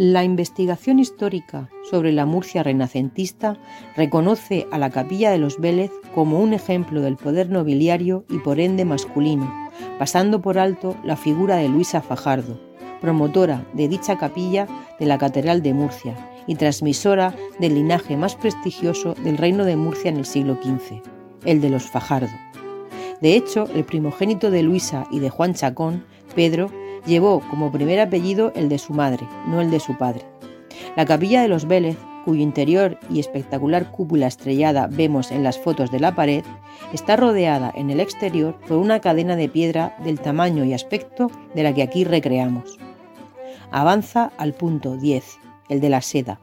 La investigación histórica sobre la Murcia renacentista reconoce a la capilla de los Vélez como un ejemplo del poder nobiliario y por ende masculino, pasando por alto la figura de Luisa Fajardo, promotora de dicha capilla de la Catedral de Murcia y transmisora del linaje más prestigioso del reino de Murcia en el siglo XV, el de los Fajardo. De hecho, el primogénito de Luisa y de Juan Chacón, Pedro, llevó como primer apellido el de su madre, no el de su padre. La capilla de los Vélez, cuyo interior y espectacular cúpula estrellada vemos en las fotos de la pared, está rodeada en el exterior por una cadena de piedra del tamaño y aspecto de la que aquí recreamos. Avanza al punto 10, el de la seda.